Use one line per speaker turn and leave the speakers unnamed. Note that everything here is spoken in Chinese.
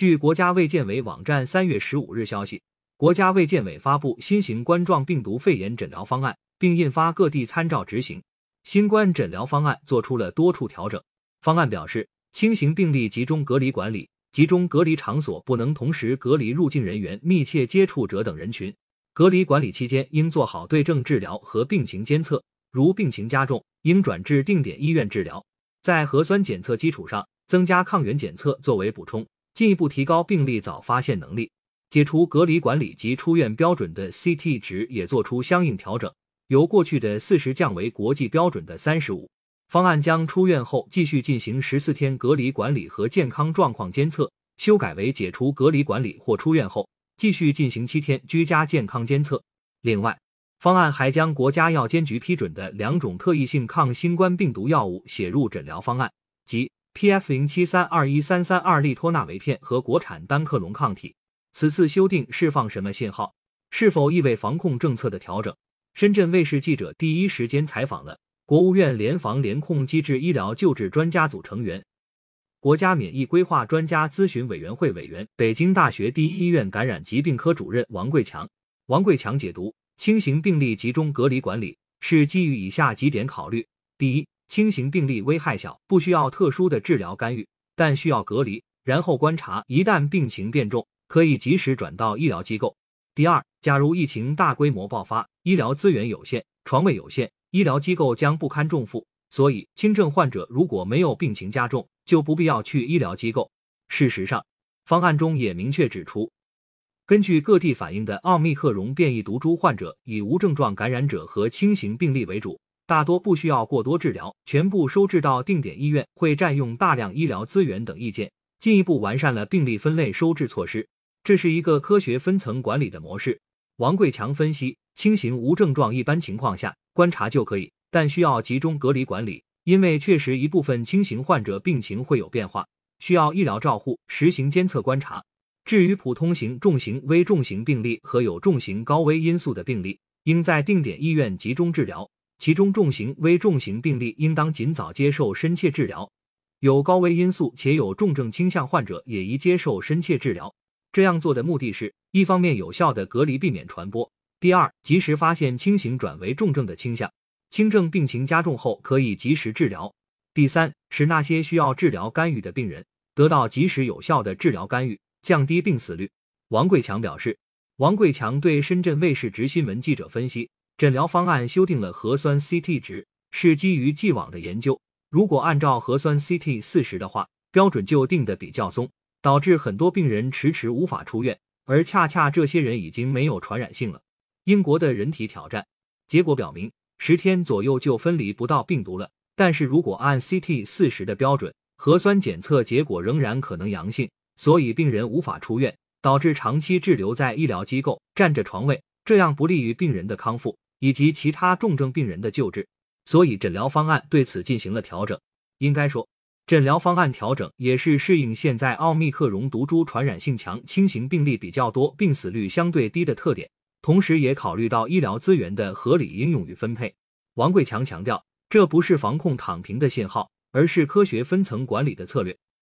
据国家卫健委网站三月十五日消息，国家卫健委发布新型冠状病毒肺炎诊疗方案，并印发各地参照执行。新冠诊疗方案做出了多处调整。方案表示，轻型病例集中隔离管理，集中隔离场所不能同时隔离入境人员、密切接触者等人群。隔离管理期间应做好对症治疗和病情监测，如病情加重，应转至定点医院治疗。在核酸检测基础上，增加抗原检测作为补充，进一步提高病例早发现能力。解除隔离管理及出院标准的 CT 值也做出相应调整，由过去的四十降为国际标准的三十五。方案将出院后继续进行十四天隔离管理和健康状况监测修改为解除隔离管理或出院后继续进行七天居家健康监测。另外，方案还将国家药监局批准的两种特异性抗新冠病毒药物写入诊疗方案，即 P.F. 零七三二一三三二利托那韦片和国产单克隆抗体。此次修订释放什么信号？是否意味防控政策的调整？深圳卫视记者第一时间采访了。国务院联防联控机制医疗救治专家组成员、国家免疫规划专家咨询委员会委员、北京大学第一医院感染疾病科主任王贵强。王贵强解读：轻型病例集中隔离管理是基于以下几点考虑：第一，轻型病例危害小，不需要特殊的治疗干预，但需要隔离，然后观察，一旦病情变重，可以及时转到医疗机构。第二，假如疫情大规模爆发，医疗资源有限，床位有限。医疗机构将不堪重负，所以轻症患者如果没有病情加重，就不必要去医疗机构。事实上，方案中也明确指出，根据各地反映的奥密克戎变异毒株患者以无症状感染者和轻型病例为主，大多不需要过多治疗，全部收治到定点医院会占用大量医疗资源等意见，进一步完善了病例分类收治措施。这是一个科学分层管理的模式。王贵强分析，轻型无症状一般情况下。观察就可以，但需要集中隔离管理，因为确实一部分轻型患者病情会有变化，需要医疗照护，实行监测观察。至于普通型、重型、危重型病例和有重型高危因素的病例，应在定点医院集中治疗，其中重型、危重型病例应当尽早接受深切治疗，有高危因素且有重症倾向患者也宜接受深切治疗。这样做的目的是，一方面有效的隔离，避免传播。第二，及时发现轻型转为重症的倾向，轻症病情加重后可以及时治疗。第三，使那些需要治疗干预的病人得到及时有效的治疗干预，降低病死率。王贵强表示，王贵强对深圳卫视执新闻记者分析，诊疗方案修订了核酸 CT 值，是基于既往的研究。如果按照核酸 CT 四十的话，标准就定的比较松，导致很多病人迟迟无法出院，而恰恰这些人已经没有传染性了。英国的人体挑战结果表明，十天左右就分离不到病毒了。但是如果按 CT 四十的标准，核酸检测结果仍然可能阳性，所以病人无法出院，导致长期滞留在医疗机构，占着床位，这样不利于病人的康复以及其他重症病人的救治。所以诊疗方案对此进行了调整。应该说，诊疗方案调整也是适应现在奥密克戎毒株传染性强、轻型病例比较多、病死率相对低的特点。同时，也考虑到医疗资源的合理应用与分配。王贵强强调，这不是防控躺平的信号，而是科学分层管理的策略。